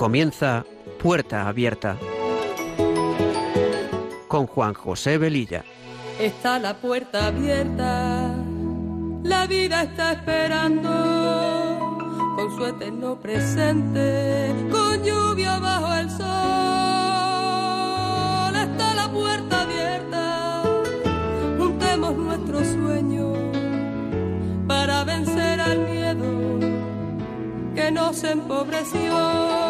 Comienza Puerta Abierta con Juan José Velilla. Está la puerta abierta, la vida está esperando con su eterno presente, con lluvia bajo el sol. Está la puerta abierta, juntemos nuestros sueños para vencer al miedo que nos empobreció.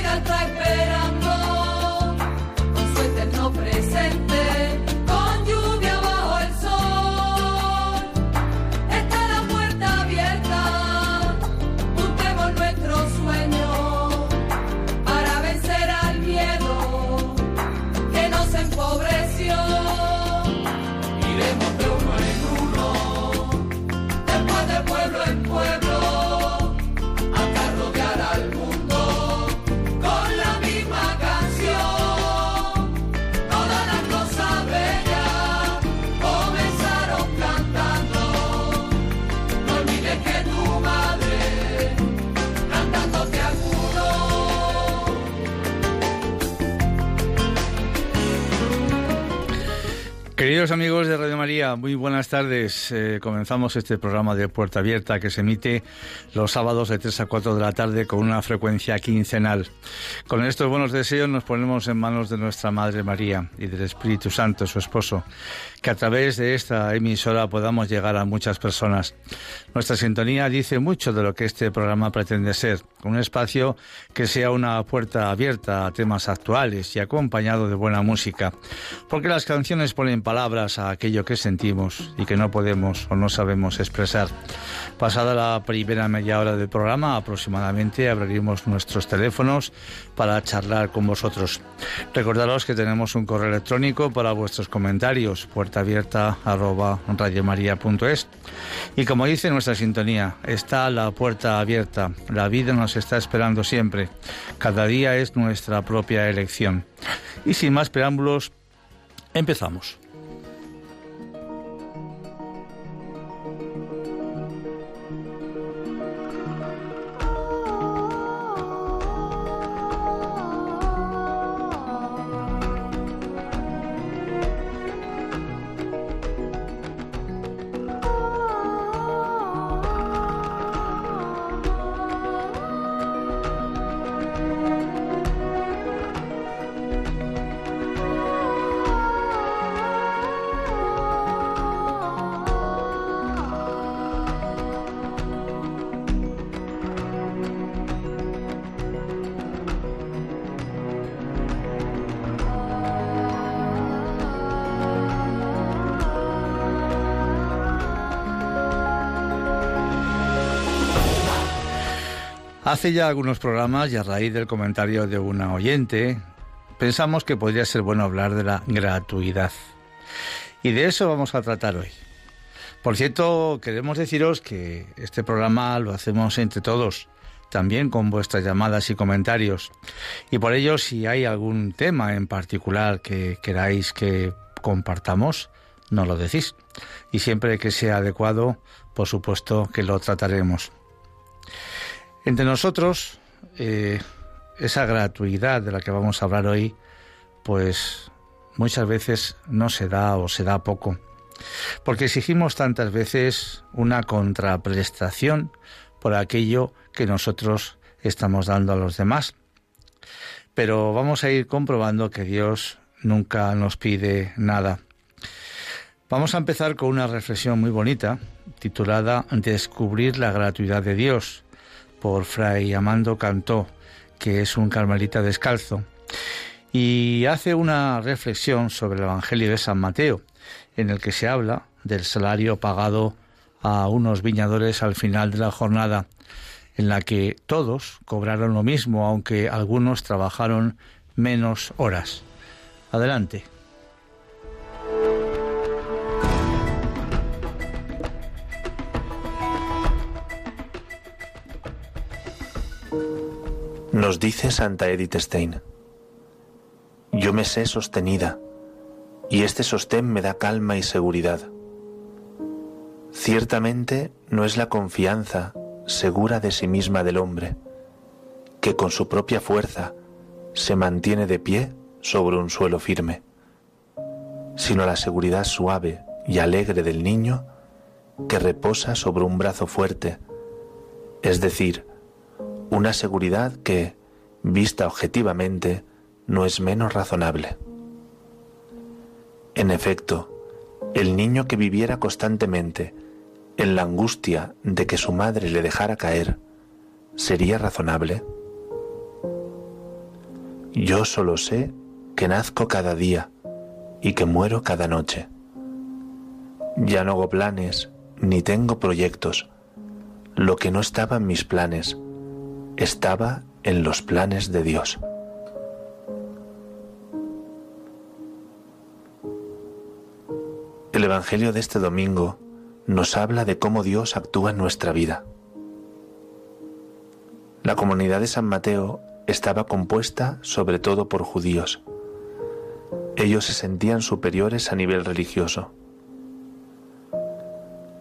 vida está esperando Queridos amigos de Radio María, muy buenas tardes. Eh, comenzamos este programa de Puerta Abierta que se emite los sábados de 3 a 4 de la tarde con una frecuencia quincenal. Con estos buenos deseos nos ponemos en manos de nuestra Madre María y del Espíritu Santo, su esposo, que a través de esta emisora podamos llegar a muchas personas. Nuestra sintonía dice mucho de lo que este programa pretende ser, un espacio que sea una puerta abierta a temas actuales y acompañado de buena música, porque las canciones ponen palabras a aquello que sentimos y que no podemos o no sabemos expresar. Pasada la primera media hora del programa, aproximadamente abriremos nuestros teléfonos para charlar con vosotros. Recordaros que tenemos un correo electrónico para vuestros comentarios, puertaabierta@radiomaria.es. Y como dice nuestra sintonía, está la puerta abierta. La vida nos está esperando siempre. Cada día es nuestra propia elección. Y sin más preámbulos, empezamos. Hace ya algunos programas y a raíz del comentario de una oyente, pensamos que podría ser bueno hablar de la gratuidad. Y de eso vamos a tratar hoy. Por cierto, queremos deciros que este programa lo hacemos entre todos, también con vuestras llamadas y comentarios. Y por ello, si hay algún tema en particular que queráis que compartamos, nos lo decís. Y siempre que sea adecuado, por supuesto que lo trataremos. Entre nosotros, eh, esa gratuidad de la que vamos a hablar hoy, pues muchas veces no se da o se da poco. Porque exigimos tantas veces una contraprestación por aquello que nosotros estamos dando a los demás. Pero vamos a ir comprobando que Dios nunca nos pide nada. Vamos a empezar con una reflexión muy bonita titulada Descubrir la gratuidad de Dios por Fray Amando Cantó, que es un carmelita descalzo, y hace una reflexión sobre el Evangelio de San Mateo, en el que se habla del salario pagado a unos viñadores al final de la jornada, en la que todos cobraron lo mismo, aunque algunos trabajaron menos horas. Adelante. Nos dice Santa Edith Stein, yo me sé sostenida y este sostén me da calma y seguridad. Ciertamente no es la confianza segura de sí misma del hombre, que con su propia fuerza se mantiene de pie sobre un suelo firme, sino la seguridad suave y alegre del niño que reposa sobre un brazo fuerte, es decir, una seguridad que, vista objetivamente, no es menos razonable. En efecto, el niño que viviera constantemente en la angustia de que su madre le dejara caer, ¿sería razonable? Yo solo sé que nazco cada día y que muero cada noche. Ya no hago planes ni tengo proyectos. Lo que no estaba en mis planes estaba en los planes de Dios. El Evangelio de este domingo nos habla de cómo Dios actúa en nuestra vida. La comunidad de San Mateo estaba compuesta sobre todo por judíos. Ellos se sentían superiores a nivel religioso.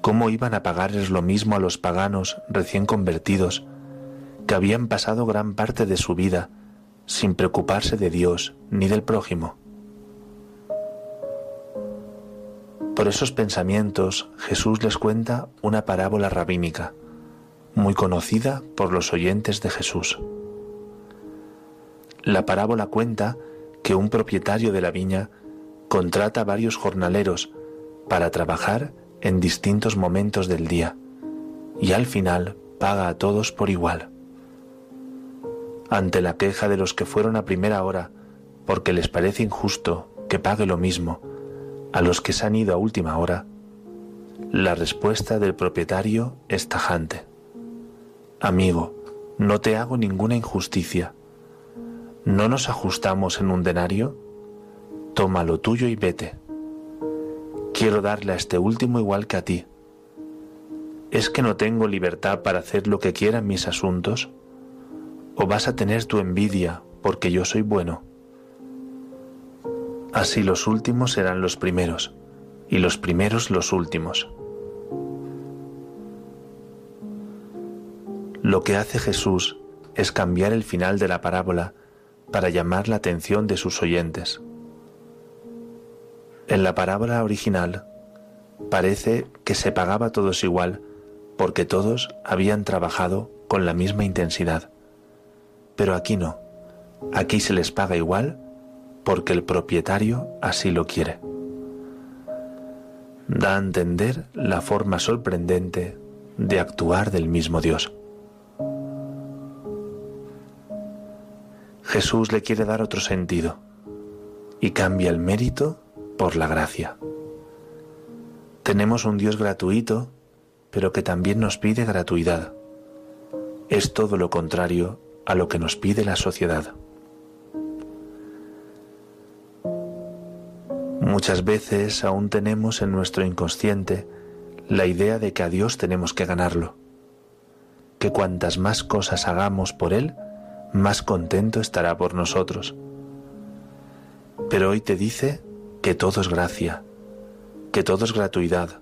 ¿Cómo iban a pagarles lo mismo a los paganos recién convertidos que habían pasado gran parte de su vida sin preocuparse de Dios ni del prójimo? Por esos pensamientos Jesús les cuenta una parábola rabínica, muy conocida por los oyentes de Jesús. La parábola cuenta que un propietario de la viña contrata varios jornaleros para trabajar en distintos momentos del día y al final paga a todos por igual. Ante la queja de los que fueron a primera hora porque les parece injusto que pague lo mismo a los que se han ido a última hora, la respuesta del propietario es tajante. Amigo, no te hago ninguna injusticia ¿No nos ajustamos en un denario? Toma lo tuyo y vete. Quiero darle a este último igual que a ti. ¿Es que no tengo libertad para hacer lo que quiera en mis asuntos? ¿O vas a tener tu envidia porque yo soy bueno? Así los últimos serán los primeros y los primeros los últimos. Lo que hace Jesús es cambiar el final de la parábola para llamar la atención de sus oyentes. En la parábola original parece que se pagaba todos igual porque todos habían trabajado con la misma intensidad. Pero aquí no, aquí se les paga igual porque el propietario así lo quiere. Da a entender la forma sorprendente de actuar del mismo Dios. Jesús le quiere dar otro sentido y cambia el mérito por la gracia. Tenemos un Dios gratuito, pero que también nos pide gratuidad. Es todo lo contrario a lo que nos pide la sociedad. Muchas veces aún tenemos en nuestro inconsciente la idea de que a Dios tenemos que ganarlo, que cuantas más cosas hagamos por Él, más contento estará por nosotros. Pero hoy te dice que todo es gracia, que todo es gratuidad,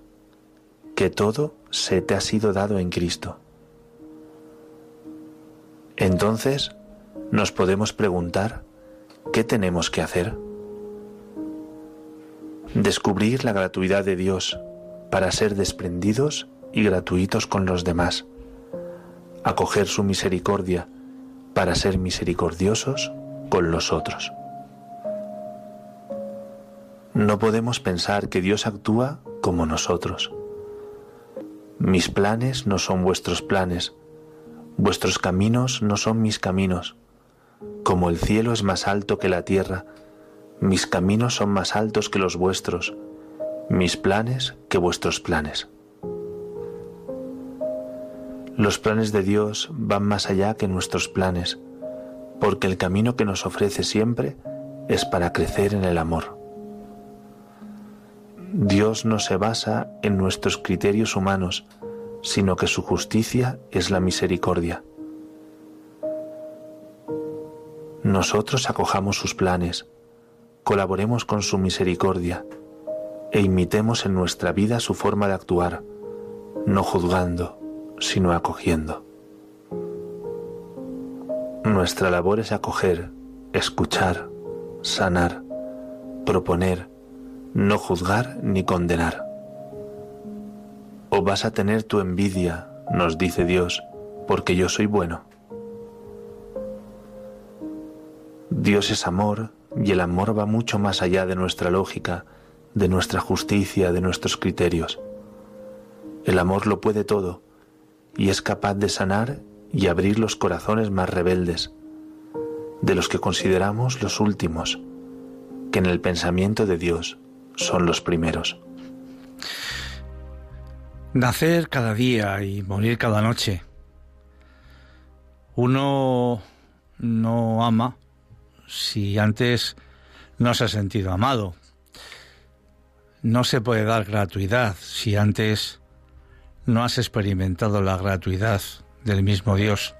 que todo se te ha sido dado en Cristo. Entonces nos podemos preguntar, ¿qué tenemos que hacer? Descubrir la gratuidad de Dios para ser desprendidos y gratuitos con los demás, acoger su misericordia, para ser misericordiosos con los otros. No podemos pensar que Dios actúa como nosotros. Mis planes no son vuestros planes, vuestros caminos no son mis caminos. Como el cielo es más alto que la tierra, mis caminos son más altos que los vuestros, mis planes que vuestros planes. Los planes de Dios van más allá que nuestros planes, porque el camino que nos ofrece siempre es para crecer en el amor. Dios no se basa en nuestros criterios humanos, sino que su justicia es la misericordia. Nosotros acojamos sus planes, colaboremos con su misericordia e imitemos en nuestra vida su forma de actuar, no juzgando, sino acogiendo. Nuestra labor es acoger, escuchar, sanar, proponer, no juzgar ni condenar. O vas a tener tu envidia, nos dice Dios, porque yo soy bueno. Dios es amor y el amor va mucho más allá de nuestra lógica, de nuestra justicia, de nuestros criterios. El amor lo puede todo y es capaz de sanar y abrir los corazones más rebeldes, de los que consideramos los últimos, que en el pensamiento de Dios son los primeros. Nacer cada día y morir cada noche. Uno no ama si antes no se ha sentido amado. No se puede dar gratuidad si antes no has experimentado la gratuidad del mismo Dios.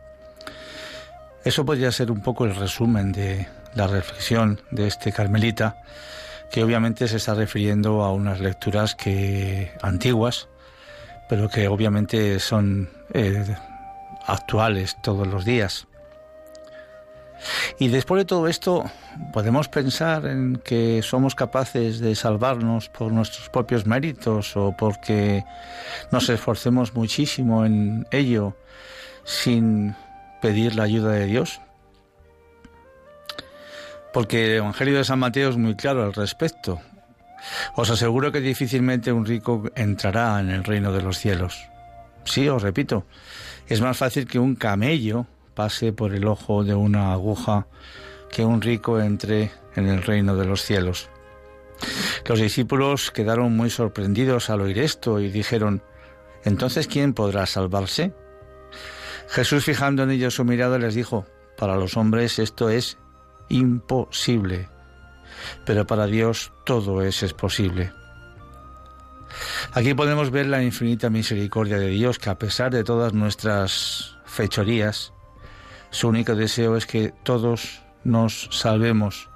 Eso podría ser un poco el resumen de la reflexión de este carmelita, que obviamente se está refiriendo a unas lecturas que antiguas, pero que obviamente son eh, actuales todos los días. Y después de todo esto, podemos pensar en que somos capaces de salvarnos por nuestros propios méritos o porque nos esforcemos muchísimo en ello sin pedir la ayuda de Dios. Porque el Evangelio de San Mateo es muy claro al respecto. Os aseguro que difícilmente un rico entrará en el reino de los cielos. Sí, os repito, es más fácil que un camello pase por el ojo de una aguja que un rico entre en el reino de los cielos. Los discípulos quedaron muy sorprendidos al oír esto y dijeron, ¿entonces quién podrá salvarse? Jesús fijando en ellos su mirada les dijo, para los hombres esto es imposible, pero para Dios todo es, es posible. Aquí podemos ver la infinita misericordia de Dios que a pesar de todas nuestras fechorías, su único deseo es que todos nos salvemos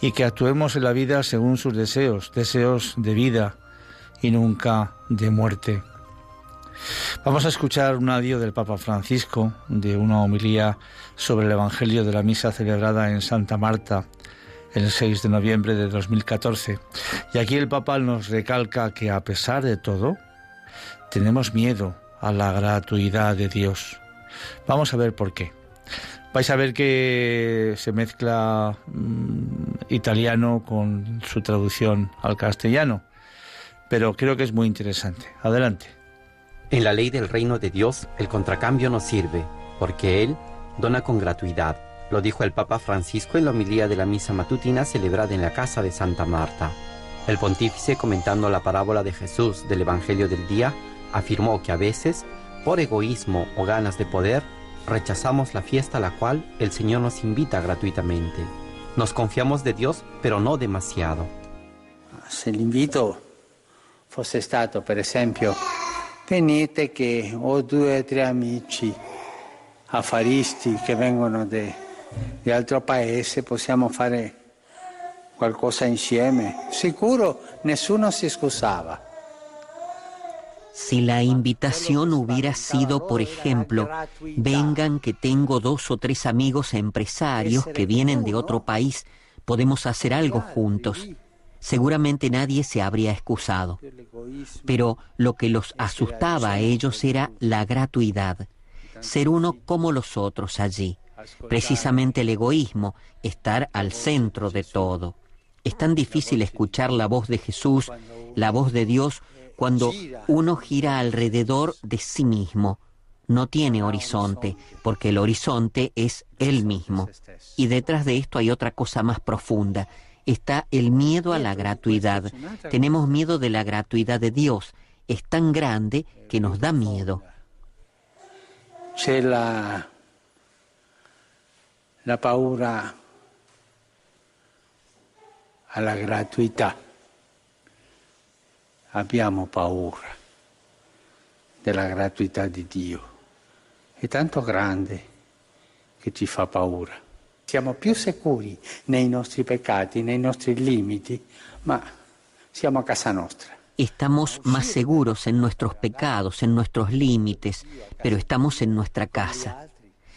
y que actuemos en la vida según sus deseos, deseos de vida y nunca de muerte. Vamos a escuchar un adiós del Papa Francisco de una homilía sobre el Evangelio de la misa celebrada en Santa Marta el 6 de noviembre de 2014. Y aquí el Papa nos recalca que a pesar de todo, tenemos miedo a la gratuidad de Dios. Vamos a ver por qué. Vais a ver que se mezcla mm, italiano con su traducción al castellano, pero creo que es muy interesante. Adelante. En la ley del reino de Dios, el contracambio no sirve, porque Él dona con gratuidad. Lo dijo el Papa Francisco en la homilía de la misa matutina celebrada en la casa de Santa Marta. El pontífice, comentando la parábola de Jesús del Evangelio del día, afirmó que a veces, por egoísmo o ganas de poder, rechazamos la fiesta a la cual el Señor nos invita gratuitamente. Nos confiamos de Dios, pero no demasiado. Se l'invito fosse stato, per esempio, venite che ho due o tre amici affaristi che vengono di altro paese, possiamo fare qualcosa insieme. Sicuro nessuno si scusava. Si la invitación hubiera sido, por ejemplo, vengan que tengo dos o tres amigos empresarios que vienen de otro país, podemos hacer algo juntos. Seguramente nadie se habría excusado. Pero lo que los asustaba a ellos era la gratuidad, ser uno como los otros allí. Precisamente el egoísmo, estar al centro de todo. Es tan difícil escuchar la voz de Jesús, la voz de Dios, cuando uno gira alrededor de sí mismo. No tiene horizonte, porque el horizonte es él mismo. Y detrás de esto hay otra cosa más profunda. Está el miedo a la gratuidad. Tenemos miedo de la gratuidad de Dios. Es tan grande que nos da miedo. c'è la, la paura alla gratuità. Abbiamo paura della gratuità di Dio. È tanto grande che ci fa paura. Siamo più sicuri nei nostri peccati, nei nostri limiti, ma siamo a casa nostra. Estamos más seguros en nuestros pecados, en nuestros límites, pero estamos en nuestra casa.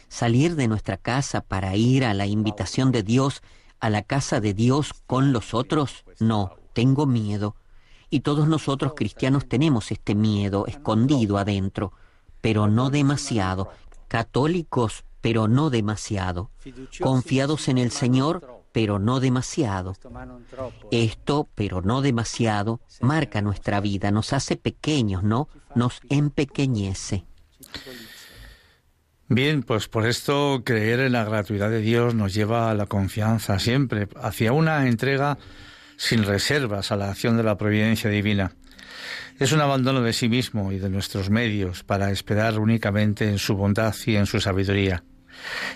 Salir de nuestra casa para ir a la invitación de Dios, a la casa de Dios con los otros, no, tengo miedo. Y todos nosotros cristianos tenemos este miedo escondido adentro, pero no demasiado. Católicos, pero no demasiado. Confiados en el Señor, pero no demasiado. Esto, pero no demasiado, marca nuestra vida, nos hace pequeños, ¿no? Nos empequeñece. Bien, pues por esto creer en la gratuidad de Dios nos lleva a la confianza siempre, hacia una entrega sin reservas a la acción de la providencia divina. Es un abandono de sí mismo y de nuestros medios para esperar únicamente en su bondad y en su sabiduría.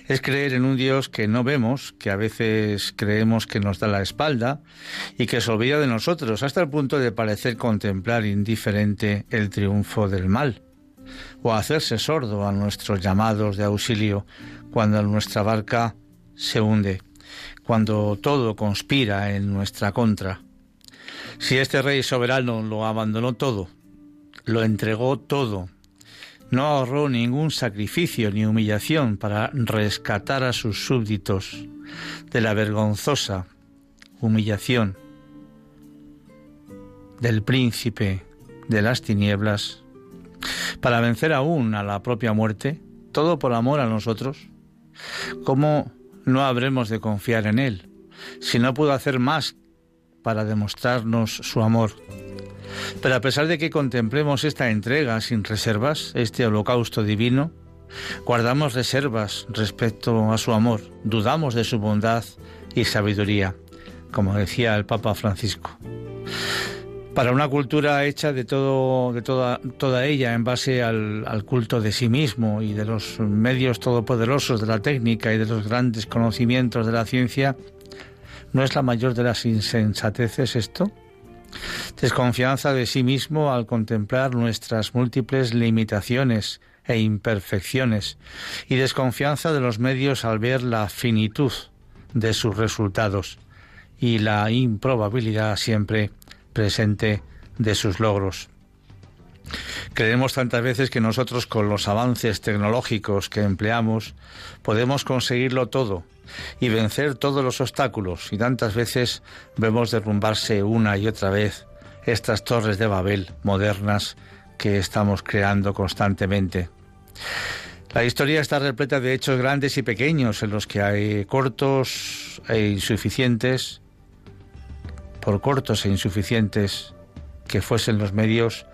Es creer en un Dios que no vemos, que a veces creemos que nos da la espalda y que se olvida de nosotros hasta el punto de parecer contemplar indiferente el triunfo del mal o hacerse sordo a nuestros llamados de auxilio cuando nuestra barca se hunde cuando todo conspira en nuestra contra. Si este rey soberano lo abandonó todo, lo entregó todo, no ahorró ningún sacrificio ni humillación para rescatar a sus súbditos de la vergonzosa humillación del príncipe de las tinieblas, para vencer aún a la propia muerte, todo por amor a nosotros, ¿cómo no habremos de confiar en Él, si no pudo hacer más para demostrarnos su amor. Pero a pesar de que contemplemos esta entrega sin reservas, este holocausto divino, guardamos reservas respecto a su amor, dudamos de su bondad y sabiduría, como decía el Papa Francisco. Para una cultura hecha de todo, de toda, ella en base al, al, culto de sí mismo y de los medios todopoderosos de la técnica y de los grandes conocimientos de la ciencia, ¿no es la mayor de las insensateces esto? Desconfianza de sí mismo al contemplar nuestras múltiples limitaciones e imperfecciones y desconfianza de los medios al ver la finitud de sus resultados y la improbabilidad siempre presente de sus logros. Creemos tantas veces que nosotros con los avances tecnológicos que empleamos podemos conseguirlo todo y vencer todos los obstáculos y tantas veces vemos derrumbarse una y otra vez estas torres de Babel modernas que estamos creando constantemente. La historia está repleta de hechos grandes y pequeños en los que hay cortos e insuficientes por cortos e insuficientes que fuesen los medios,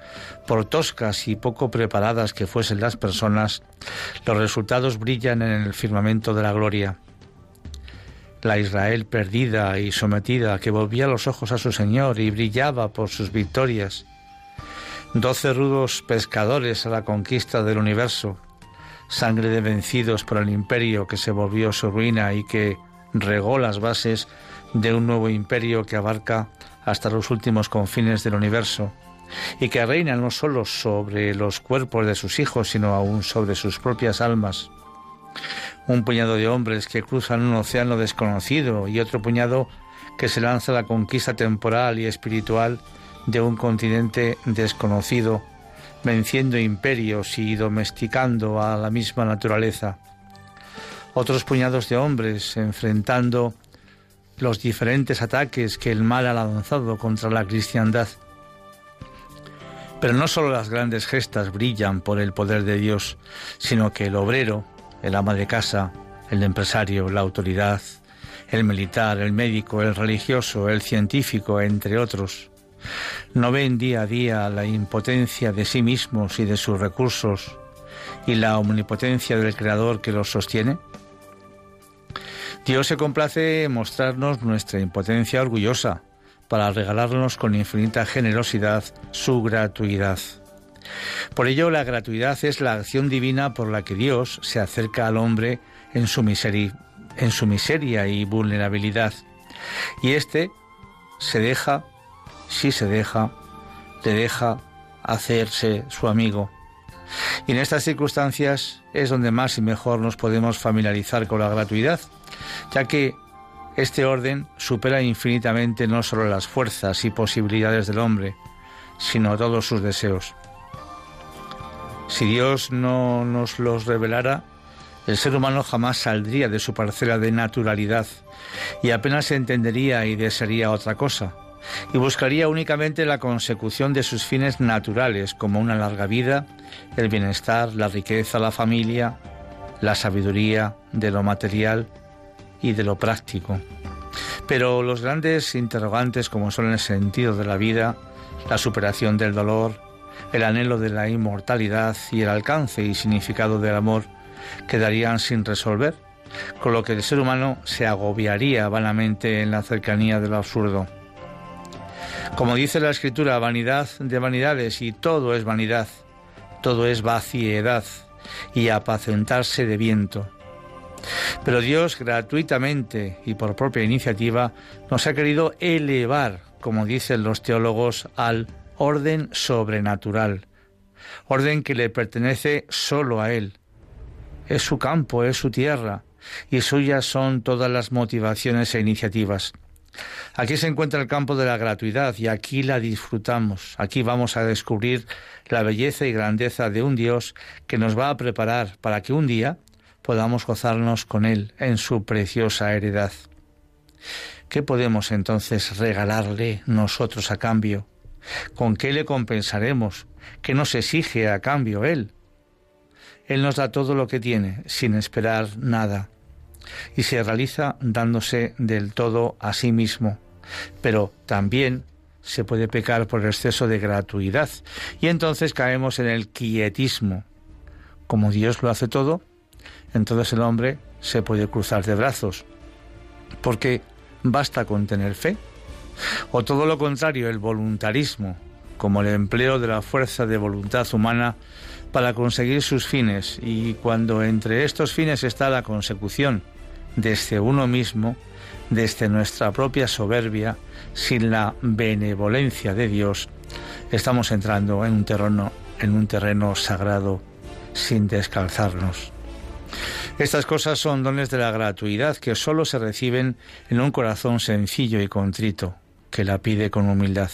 por toscas y poco preparadas que fuesen las personas, los resultados brillan en el firmamento de la gloria. La Israel perdida y sometida que volvía los ojos a su Señor y brillaba por sus victorias. Doce rudos pescadores a la conquista del universo, sangre de vencidos por el imperio que se volvió su ruina y que regó las bases de un nuevo imperio que abarca hasta los últimos confines del universo y que reina no solo sobre los cuerpos de sus hijos, sino aún sobre sus propias almas. Un puñado de hombres que cruzan un océano desconocido y otro puñado que se lanza a la conquista temporal y espiritual de un continente desconocido, venciendo imperios y domesticando a la misma naturaleza. Otros puñados de hombres enfrentando los diferentes ataques que el mal ha lanzado contra la cristiandad. Pero no solo las grandes gestas brillan por el poder de Dios, sino que el obrero, el ama de casa, el empresario, la autoridad, el militar, el médico, el religioso, el científico, entre otros, no ven día a día la impotencia de sí mismos y de sus recursos y la omnipotencia del Creador que los sostiene? Dios se complace en mostrarnos nuestra impotencia orgullosa para regalarnos con infinita generosidad su gratuidad. Por ello, la gratuidad es la acción divina por la que Dios se acerca al hombre en su, miseria, y vulnerabilidad. Y éste se deja, si se deja, le deja hacerse su amigo. Y en estas circunstancias es donde más y mejor nos podemos familiarizar con la gratuidad, ya que este orden supera infinitamente no solo las fuerzas y posibilidades del hombre, sino todos sus deseos. Si Dios no nos los revelara, el ser humano jamás saldría de su parcela de naturalidad y apenas entendería y desearía otra cosa, y buscaría únicamente la consecución de sus fines naturales, como una larga vida, el bienestar, la riqueza, la familia, la sabiduría de lo material y de lo práctico. Pero los grandes interrogantes como son el sentido de la vida, la superación del dolor, el anhelo de la inmortalidad y el alcance y significado del amor quedarían sin resolver, con lo que el ser humano se agobiaría vanamente en la cercanía de lo absurdo. Como dice la escritura, vanidad de vanidades y todo es vanidad, todo es vaciedad y apacentarse de viento. Pero Dios gratuitamente y por propia iniciativa nos ha querido elevar, como dicen los teólogos, al orden sobrenatural, orden que le pertenece solo a Él. Es su campo, es su tierra, y suyas son todas las motivaciones e iniciativas. Aquí se encuentra el campo de la gratuidad y aquí la disfrutamos. Aquí vamos a descubrir la belleza y grandeza de un Dios que nos va a preparar para que un día podamos gozarnos con Él en su preciosa heredad. ¿Qué podemos entonces regalarle nosotros a cambio? ¿Con qué le compensaremos? ¿Qué nos exige a cambio Él? Él nos da todo lo que tiene, sin esperar nada y se realiza dándose del todo a sí mismo. Pero también se puede pecar por exceso de gratuidad y entonces caemos en el quietismo. Como Dios lo hace todo, entonces el hombre se puede cruzar de brazos, porque basta con tener fe. O todo lo contrario, el voluntarismo, como el empleo de la fuerza de voluntad humana para conseguir sus fines, y cuando entre estos fines está la consecución desde uno mismo, desde nuestra propia soberbia, sin la benevolencia de Dios, estamos entrando en un terreno, en un terreno sagrado sin descalzarnos. Estas cosas son dones de la gratuidad que sólo se reciben en un corazón sencillo y contrito, que la pide con humildad.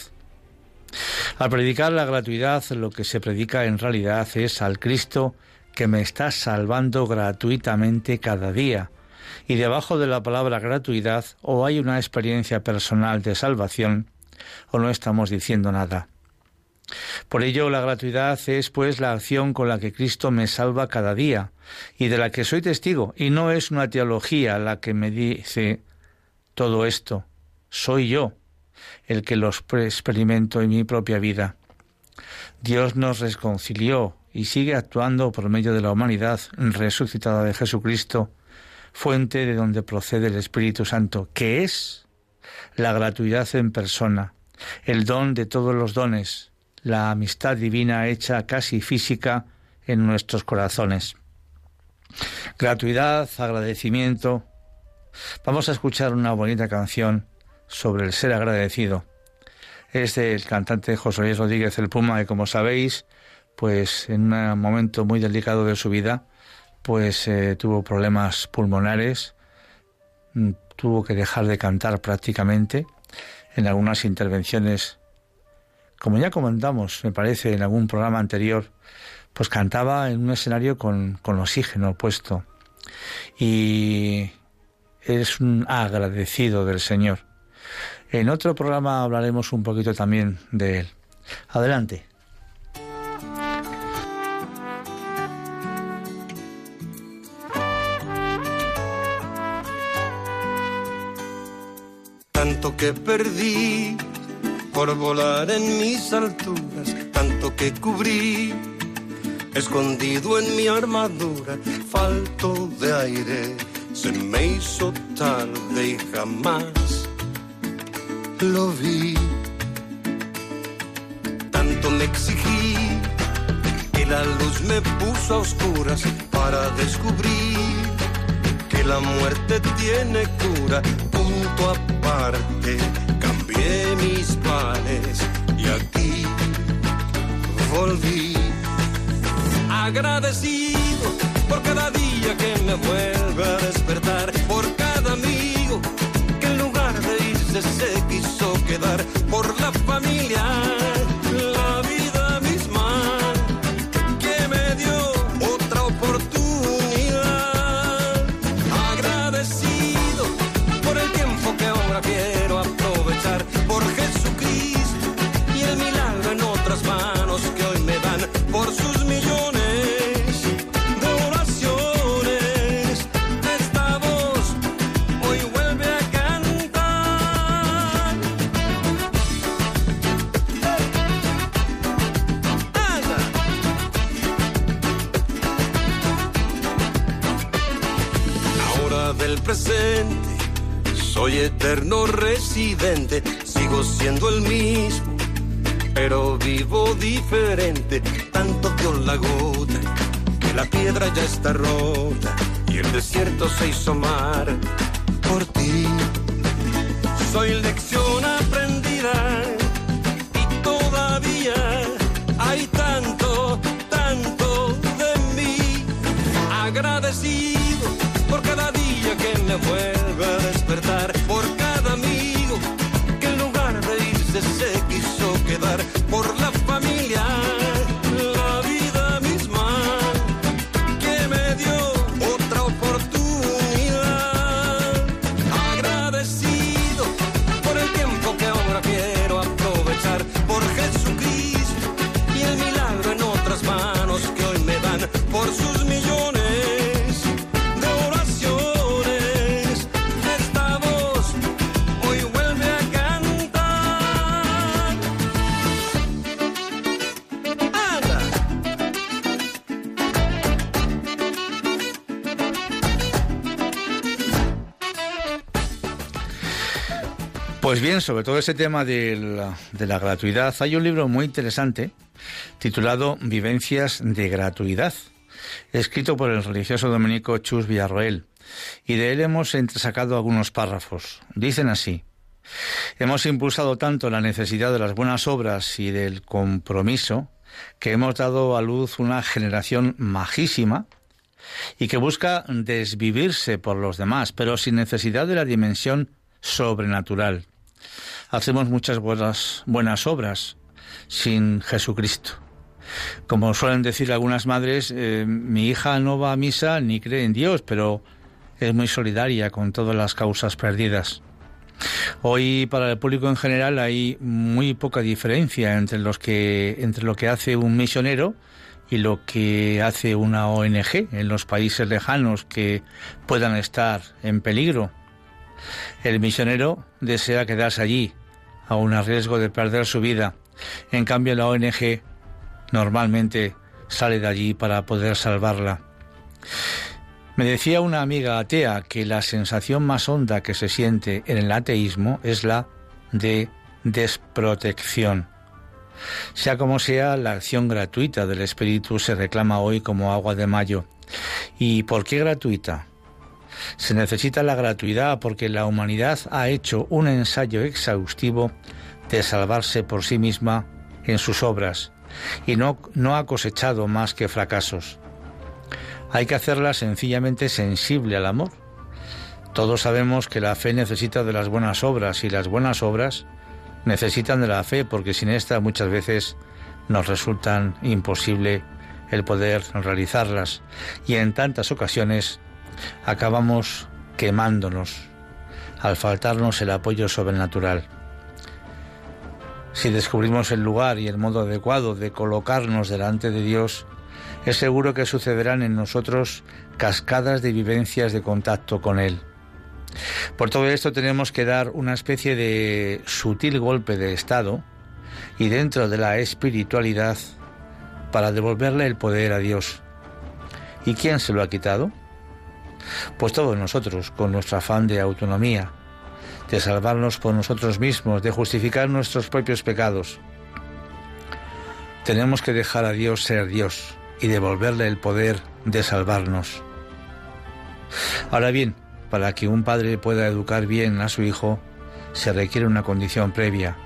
Al predicar la gratuidad, lo que se predica en realidad es al Cristo que me está salvando gratuitamente cada día, y debajo de la palabra gratuidad o hay una experiencia personal de salvación o no estamos diciendo nada. Por ello la gratuidad es pues la acción con la que Cristo me salva cada día y de la que soy testigo. Y no es una teología la que me dice todo esto, soy yo el que los experimento en mi propia vida. Dios nos reconcilió y sigue actuando por medio de la humanidad resucitada de Jesucristo fuente de donde procede el Espíritu Santo, que es la gratuidad en persona, el don de todos los dones, la amistad divina hecha casi física en nuestros corazones. Gratuidad, agradecimiento. Vamos a escuchar una bonita canción sobre el ser agradecido. Es del cantante José Luis Rodríguez el Puma, que como sabéis, pues en un momento muy delicado de su vida, pues eh, tuvo problemas pulmonares, mm, tuvo que dejar de cantar prácticamente en algunas intervenciones. Como ya comentamos, me parece, en algún programa anterior, pues cantaba en un escenario con, con oxígeno puesto. Y es un agradecido del Señor. En otro programa hablaremos un poquito también de él. Adelante. tanto que perdí por volar en mis alturas, tanto que cubrí, escondido en mi armadura, falto de aire, se me hizo tarde y jamás lo vi. Tanto me exigí y la luz me puso a oscuras para descubrir que la muerte tiene cura. Punto aparte, cambié mis planes y aquí volví agradecido por cada día que me vuelve a despertar, por cada que lugar se quiso quedar, por la familia eterno Pues bien, sobre todo ese tema de la, de la, gratuidad, hay un libro muy interesante titulado Vivencias de Gratuidad, escrito por el religioso dominico Chus Villarroel, y de él hemos entresacado algunos párrafos. Dicen así, hemos impulsado tanto la necesidad de las buenas obras y del compromiso, que hemos dado a luz una generación majísima, y que busca desvivirse por los demás, pero sin necesidad de la dimensión sobrenatural hacemos muchas buenas, obras sin Jesucristo. Como suelen decir algunas madres, eh, mi hija no va a misa ni cree en Dios, pero es muy solidaria con todas las causas perdidas. Hoy para el público en general hay muy poca diferencia entre entre lo que hace un misionero y lo que hace una ONG en los países lejanos que puedan estar en peligro. El misionero desea quedarse allí, aun a riesgo de perder su vida. En cambio, la ONG normalmente sale de allí para poder salvarla. Me decía una amiga atea que la sensación más honda que se siente en el ateísmo es la de desprotección. Sea como sea, la acción gratuita del Espíritu se reclama hoy como agua de mayo. ¿Y por qué gratuita? Se necesita la gratuidad porque la humanidad ha hecho un ensayo exhaustivo de salvarse por sí misma en sus obras y no, no ha cosechado más que fracasos. Hay que hacerla sencillamente sensible al amor. Todos sabemos que la fe necesita de las buenas obras y las buenas obras necesitan de la fe porque sin esta muchas veces nos resultan imposible el poder realizarlas y en tantas ocasiones acabamos quemándonos al faltarnos el apoyo sobrenatural. Si descubrimos el lugar y el modo adecuado de colocarnos delante de Dios, es seguro que sucederán en nosotros cascadas de vivencias de contacto con Él. Por todo esto tenemos que dar una especie de sutil golpe de Estado y dentro de la espiritualidad para devolverle el poder a Dios. ¿Y quién se lo ha quitado? Pues todos nosotros, con nuestro afán de autonomía, de salvarnos por nosotros mismos, de justificar nuestros propios pecados. Tenemos que dejar a Dios ser Dios y devolverle el poder de salvarnos. Ahora bien, para que un padre pueda educar bien a su hijo, se requiere una condición previa,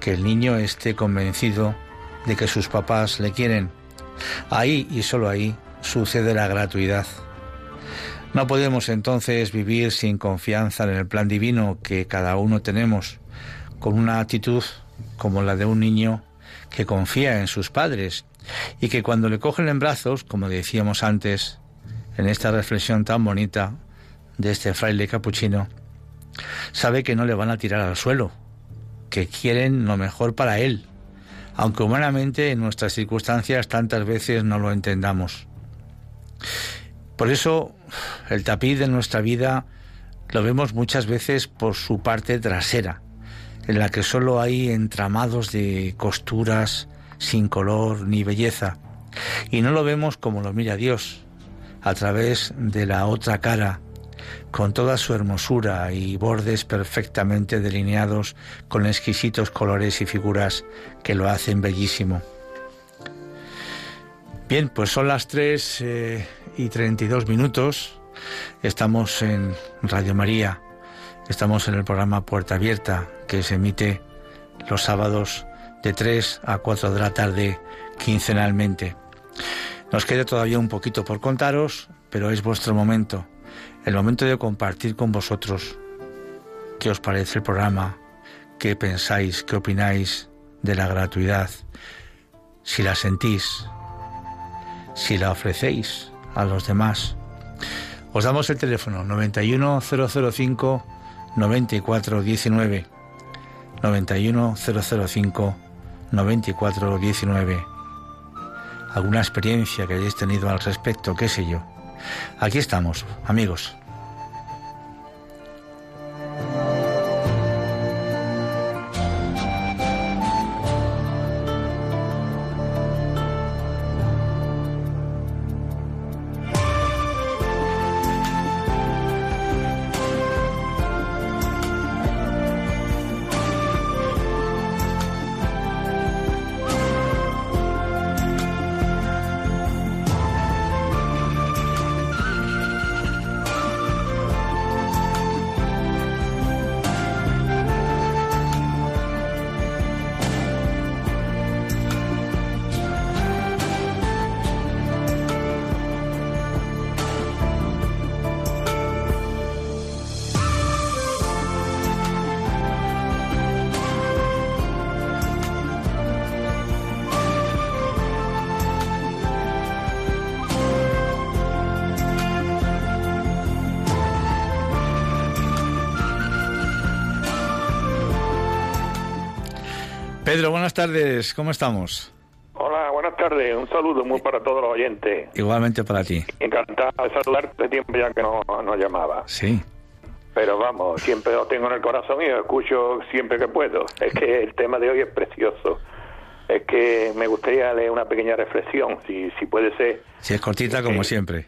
que el niño esté convencido de que sus papás le quieren. Ahí y solo ahí sucede la gratuidad. No podemos entonces vivir sin confianza en el plan divino que cada uno tenemos, con una actitud como la de un niño que confía en sus padres y que cuando le cogen en brazos, como decíamos antes, en esta reflexión tan bonita de este fraile capuchino, sabe que no le van a tirar al suelo, que quieren lo mejor para él, aunque humanamente en nuestras circunstancias tantas veces no lo entendamos. Por eso el tapiz de nuestra vida lo vemos muchas veces por su parte trasera, en la que solo hay entramados de costuras sin color ni belleza, y no lo vemos como lo mira Dios, a través de la otra cara, con toda su hermosura y bordes perfectamente delineados con exquisitos colores y figuras que lo hacen bellísimo. Bien, pues son las 3 eh, y 32 minutos. Estamos en Radio María. Estamos en el programa Puerta Abierta que se emite los sábados de 3 a 4 de la tarde quincenalmente. Nos queda todavía un poquito por contaros, pero es vuestro momento, el momento de compartir con vosotros qué os parece el programa, qué pensáis, qué opináis de la gratuidad, si la sentís, si la ofrecéis a los demás. Os damos el teléfono 91005 9419 91005 9419 alguna experiencia que hayáis tenido al respecto, qué sé yo. Aquí estamos, amigos. Pedro, buenas tardes, ¿cómo estamos? Hola, buenas tardes, un saludo muy para todos los oyentes. Igualmente para ti. Encantado de saludarte, tiempo ya que no, no llamaba. Sí. Pero vamos, siempre lo tengo en el corazón y lo escucho siempre que puedo. Es que el tema de hoy es precioso. Es que me gustaría leer una pequeña reflexión, si, si puede ser. Si es cortita, como siempre.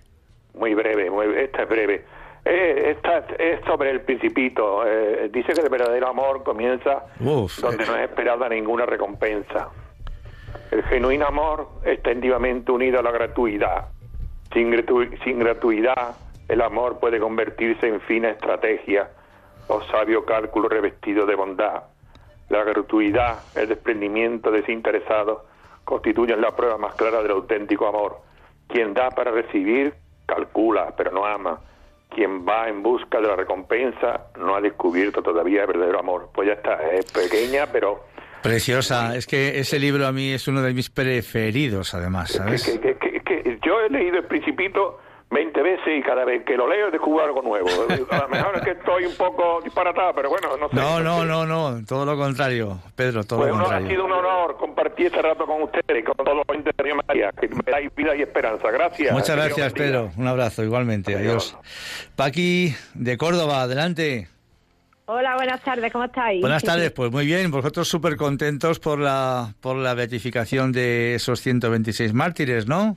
Muy breve, muy, esta es breve. Eh, esta es sobre el principito. Eh, dice que el verdadero amor comienza donde no es esperada ninguna recompensa. El genuino amor está íntimamente unido a la gratuidad. Sin, sin gratuidad, el amor puede convertirse en fina estrategia o sabio cálculo revestido de bondad. La gratuidad, el desprendimiento desinteresado, constituyen la prueba más clara del auténtico amor. Quien da para recibir, calcula, pero no ama quien va en busca de la recompensa no ha descubierto todavía el verdadero amor. Pues ya está, es pequeña, pero... Preciosa, es que ese libro a mí es uno de mis preferidos, además, ¿sabes? Que, yo he leído El Principito 20 veces y cada vez que lo leo descubro algo nuevo. A lo mejor es que estoy un poco disparatado, pero bueno, no sé. No, no, no, no, todo lo contrario, Pedro, todo lo pues contrario. Ha sido un honor compartir este rato con ustedes y con todos los oyentes de María, que me dais vida y esperanza. Gracias. Muchas gracias, Pedro. Un abrazo, igualmente. Adiós. Paqui, de Córdoba, adelante. Hola, buenas tardes, ¿cómo estáis? Buenas tardes, pues muy bien, vosotros súper contentos por la, por la beatificación de esos 126 mártires, ¿no?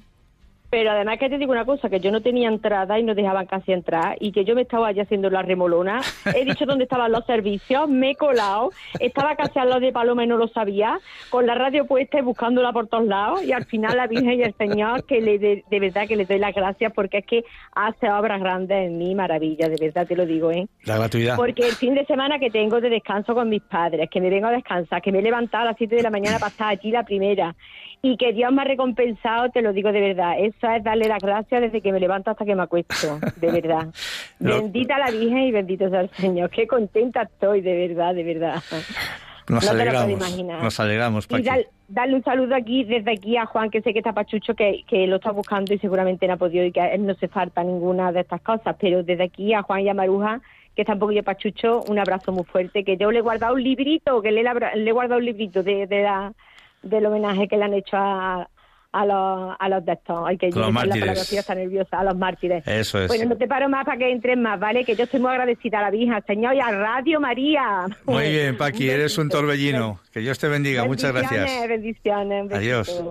Pero además que te digo una cosa, que yo no tenía entrada y no dejaban casi entrar y que yo me estaba allí haciendo la remolona. He dicho dónde estaban los servicios, me he colado, estaba casi al lado de Paloma y no lo sabía, con la radio puesta y buscándola por todos lados y al final la Virgen y el Señor que le de, verdad que le doy las gracias porque es que hace obras grandes en mí, maravilla, de verdad te lo digo, ¿eh? La gratuidad. Porque el fin de semana que tengo de descanso con mis padres, que me vengo a descansar, que me he levantado a las 7 de la mañana para estar aquí la primera y que Dios me ha recompensado, te lo digo de verdad. Eso es darle las gracias desde que me levanto hasta que me acuesto, de verdad. Bendita la Virgen y bendito sea el Señor. Qué contenta estoy, de verdad, de verdad. Nos alegramos. Nos alegramos, Y darle un saludo aquí, desde aquí a Juan, que sé que está Pachucho, que, que lo está buscando y seguramente no ha podido y que a él no se falta ninguna de estas cosas. Pero desde aquí a Juan y a Maruja, que está un poquillo Pachucho, un abrazo muy fuerte. Que yo le he guardado un librito, que le, le he guardado un librito de, de la del homenaje que le han hecho a, a los, a los de estos. Ay, que los mártires. La está nerviosa, a los mártires. Eso es. Bueno, no te paro más para que entres más, ¿vale? Que yo estoy muy agradecida a la Virgen, Señor, y a Radio María. Muy bien, Paqui, eres un torbellino. Que Dios te bendiga, muchas gracias. Bendiciones, Adiós.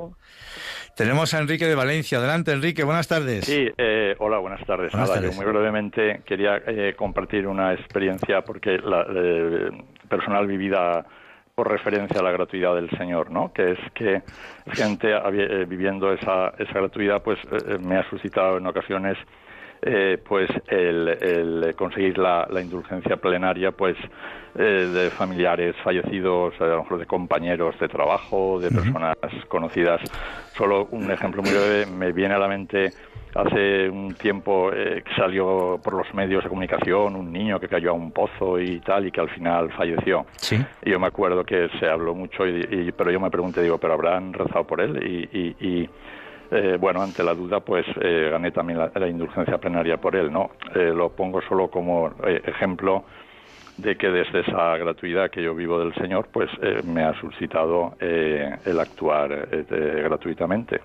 Tenemos a Enrique de Valencia. Adelante, Enrique, buenas tardes. Sí, eh, hola, buenas tardes. Buenas tardes. muy brevemente quería eh, compartir una experiencia porque la eh, personal vivida por referencia a la gratuidad del Señor, ¿no? Que es que gente eh, viviendo esa, esa gratuidad, pues eh, eh, me ha suscitado en ocasiones pues el, conseguir la, indulgencia plenaria pues de familiares fallecidos a lo mejor de compañeros de trabajo de personas conocidas solo un ejemplo muy breve me viene a la mente hace un tiempo eh, salió por los medios de comunicación un niño que cayó a un pozo y tal y que al final falleció. Sí. Y yo me acuerdo que se habló mucho, y, pero yo me pregunté, digo, ¿pero habrán rezado por él? Y, eh, bueno, ante la duda, pues eh, gané también la, indulgencia plenaria por él, ¿no? lo pongo solo como ejemplo de que desde esa gratuidad que yo vivo del Señor, pues me ha suscitado el actuar gratuitamente.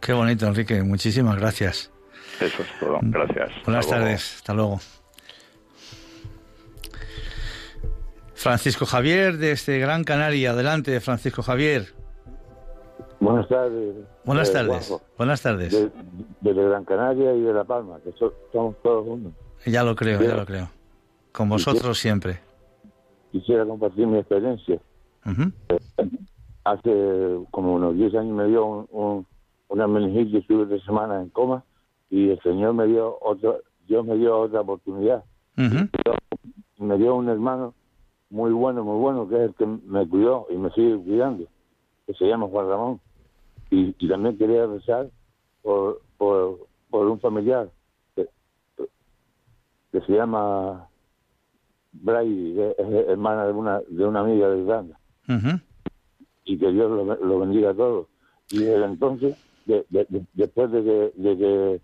Qué bonito, Enrique. Muchísimas gracias. Eso es todo. Gracias. Buenas tardes. Hasta luego. Francisco Javier desde Gran Canaria. Adelante, Francisco Javier. Buenas tardes. Buenas tardes. Buenas tardes. De, Gran Canaria y de La Palma, que somos todos uno. Ya lo creo, ya lo creo. Con vosotros siempre. Quisiera compartir mi experiencia. Hace como unos 10 años me dio un, una meningitis, estuve tres semanas en coma y el Señor me dio otro, Dios me dio otra oportunidad. Me dio un hermano muy bueno, muy bueno, que es el que me cuidó y me sigue cuidando, que se llama Juan Ramón. Y, también quería rezar por, por, por un familiar que, que se llama Brady, que es hermana de una, de una amiga de Irlanda. Y que Dios lo, bendiga a todos. Y desde entonces, después de que, de que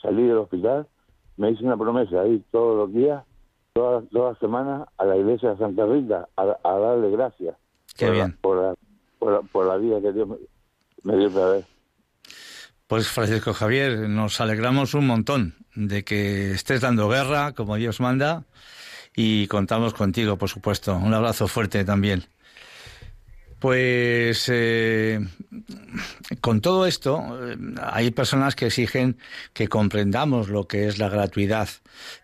salí del hospital, me hice una promesa ir todos los días, todas, las semanas, a la iglesia de Santa Rita a, darle gracias. Qué por bien. La, por, la, por, la, vida que Dios me, dio para ver. Pues Francisco Javier, nos alegramos un montón de que estés dando guerra como Dios manda y contamos contigo, por supuesto. Un abrazo fuerte también. Pues eh, con todo esto, eh, hay personas que exigen que comprendamos lo que es la gratuidad,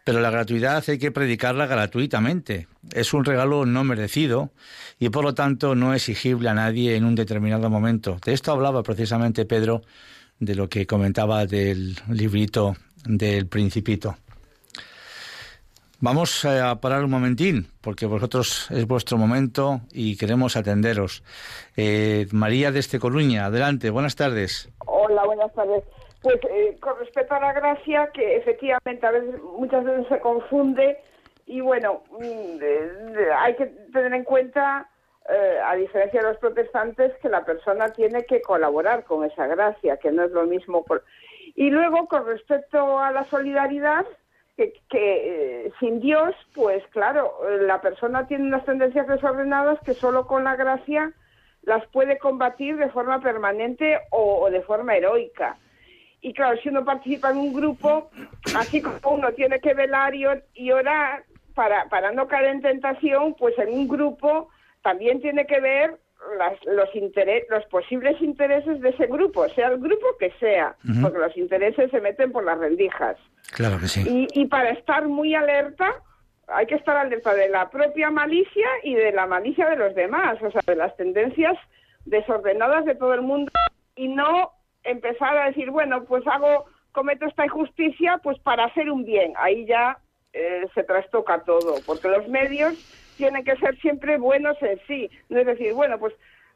pero la gratuidad hay que predicarla gratuitamente. Es un regalo no merecido y por lo tanto no exigible a nadie en un determinado momento. De esto hablaba precisamente Pedro, de lo que comentaba del librito del Principito. Vamos eh, a parar un momentín, porque vosotros es vuestro momento y queremos atenderos. Eh, María desde Coruña, adelante, buenas tardes. Hola, buenas tardes. Pues eh, con respecto a la gracia, que efectivamente a veces, muchas veces se confunde y bueno, mm, hay que tener en cuenta, a diferencia de los protestantes, que la persona tiene que colaborar con esa gracia, que no es lo mismo. Y luego, con respecto a la solidaridad, que, eh, sin Dios, pues claro, la persona tiene unas tendencias desordenadas que solo con la gracia las puede combatir de forma permanente o, de forma heroica. Y claro, si uno participa en un grupo, así como uno tiene que velar y, orar para, para no caer en tentación, pues en un grupo también tiene que ver los, los posibles intereses de ese grupo, sea el grupo que sea, porque los intereses se meten por las rendijas. Claro que sí. Y, y para estar muy alerta, hay que estar alerta de la propia malicia y de la malicia de los demás, o sea, de las tendencias desordenadas de todo el mundo y no empezar a decir, bueno, pues hago, cometo esta injusticia, pues para hacer un bien. Ahí ya eh, se trastoca todo, porque los medios tienen que ser siempre buenos en sí. No es decir, bueno, pues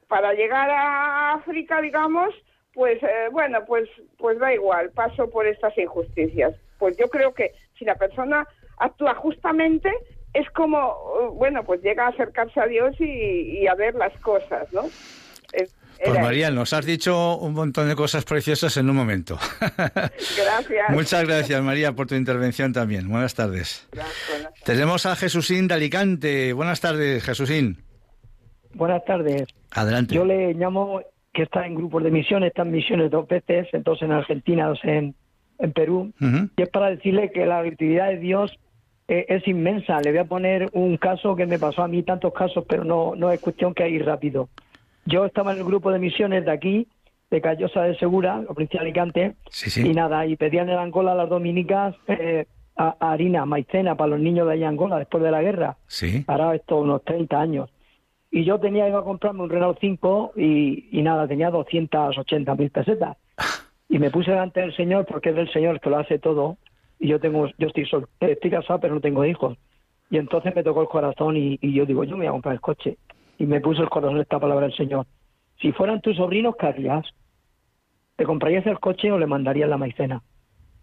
para llegar a África, digamos, pues eh, bueno, pues pues da igual, paso por estas injusticias. Pues yo creo que si la persona actúa justamente, es como, uh, bueno, pues llega a acercarse a Dios y, a ver las cosas, ¿no? Pues María, nos has dicho un montón de cosas preciosas en un momento. Gracias. Muchas gracias, María, por tu intervención también. Buenas tardes. Tenemos a Jesúsín de Alicante. Buenas tardes, Jesúsín. Buenas tardes. Adelante. Yo le llamo que está en grupos de misiones, está en misiones dos veces, entonces en Argentina, dos en, en Perú, y es para decirle que la actividad de Dios eh, es inmensa. Le voy a poner un caso que me pasó a mí, tantos casos, pero no, no es cuestión que hay rápido. Yo estaba en el grupo de misiones de aquí, de Callosa de Segura, la provincia de Alicante, y nada, y pedían en Angola las dominicas eh, harina, maicena para los niños de allá en Angola después de la guerra. Sí. Ahora esto unos 30 años. Y yo tenía, iba a comprarme un Renault 5 y, y nada, tenía 280 mil pesetas. Y me puse delante del Señor porque es del Señor que lo hace todo y yo tengo, yo estoy sol, estoy casado pero no tengo hijos. Y entonces me tocó el corazón y, yo digo, yo me voy a comprar el coche. Y me puso el corazón esta palabra del Señor. Si fueran tus sobrinos, ¿qué harías? ¿Te comprarías el coche o le mandarías la maicena?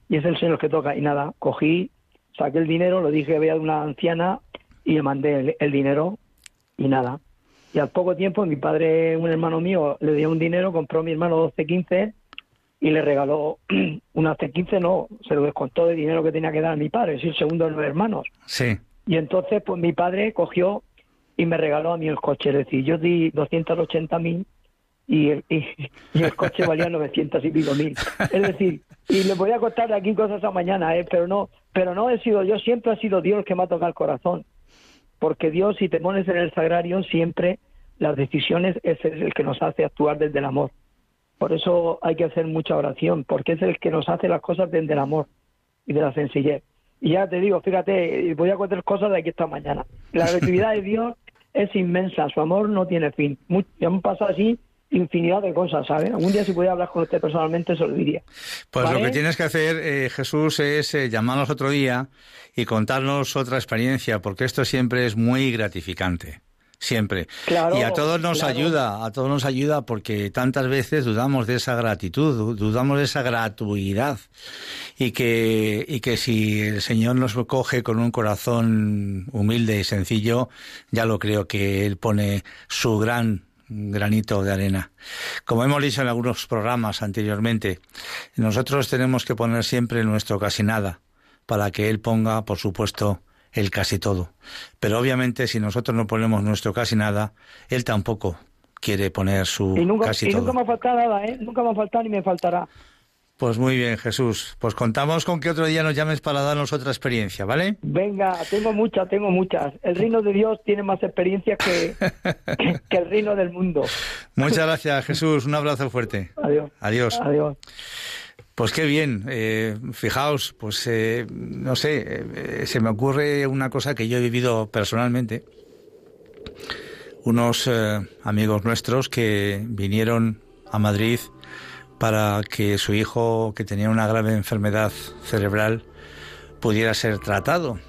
Y es el Señor que toca. Y nada, cogí, saqué el dinero, lo dije, de una anciana y le mandé el, dinero y nada. Y al poco tiempo mi padre, un hermano mío, le dio un dinero, compró a mi hermano 12, 15 y le regaló una C15, no, se lo descontó de dinero que tenía que dar a mi padre, es el segundo de los hermanos. Sí. Y entonces, pues mi padre cogió y me regaló a mí el coche, es decir, yo di 280 mil y el, y, el coche valía 900 y pico mil. Es decir, y le voy a contar aquí cosas a mañana, ¿eh? pero no, pero no he sido yo, siempre ha sido Dios el que me ha tocado el corazón. Porque Dios, si te pones en el sagrario, siempre las decisiones es el que nos hace actuar desde el amor. Por eso hay que hacer mucha oración, porque es el que nos hace las cosas desde el amor y de la sencillez. Y ya te digo, fíjate, voy a contar cosas de aquí esta mañana. La actividad de Dios es inmensa, su amor no tiene fin. han pasado así infinidad de cosas, ¿sabes? Algún día si pudiera hablar con usted personalmente se lo diría. Pues lo que tienes que hacer, eh, Jesús, es eh, llamarnos otro día y contarnos otra experiencia, porque esto siempre es muy gratificante siempre. y a todos nos ayuda, a todos nos ayuda porque tantas veces dudamos de esa gratitud, dudamos de esa gratuidad y que, y que si el Señor nos coge con un corazón humilde y sencillo, ya lo creo que Él pone su gran granito de arena. Como hemos dicho en algunos programas anteriormente, nosotros tenemos que poner siempre nuestro casi nada para que Él ponga, por supuesto, el casi todo. Pero obviamente si nosotros no ponemos nuestro casi nada, él tampoco quiere poner su casi todo. Y nunca me falta nada, ¿eh? Nunca me falta ni me faltará. Pues muy bien, Jesús. Pues contamos con que otro día nos llames para darnos otra experiencia, ¿vale? Venga, tengo muchas, tengo muchas. El reino de Dios tiene más experiencia que, que el reino del mundo. Muchas gracias, Jesús. Un abrazo fuerte. Adiós. Adiós. Adiós. Pues qué bien, eh, fijaos, pues eh, no sé, eh, se me ocurre una cosa que yo he vivido personalmente. Unos amigos nuestros que vinieron a Madrid para que su hijo, que tenía una grave enfermedad cerebral, pudiera ser tratado.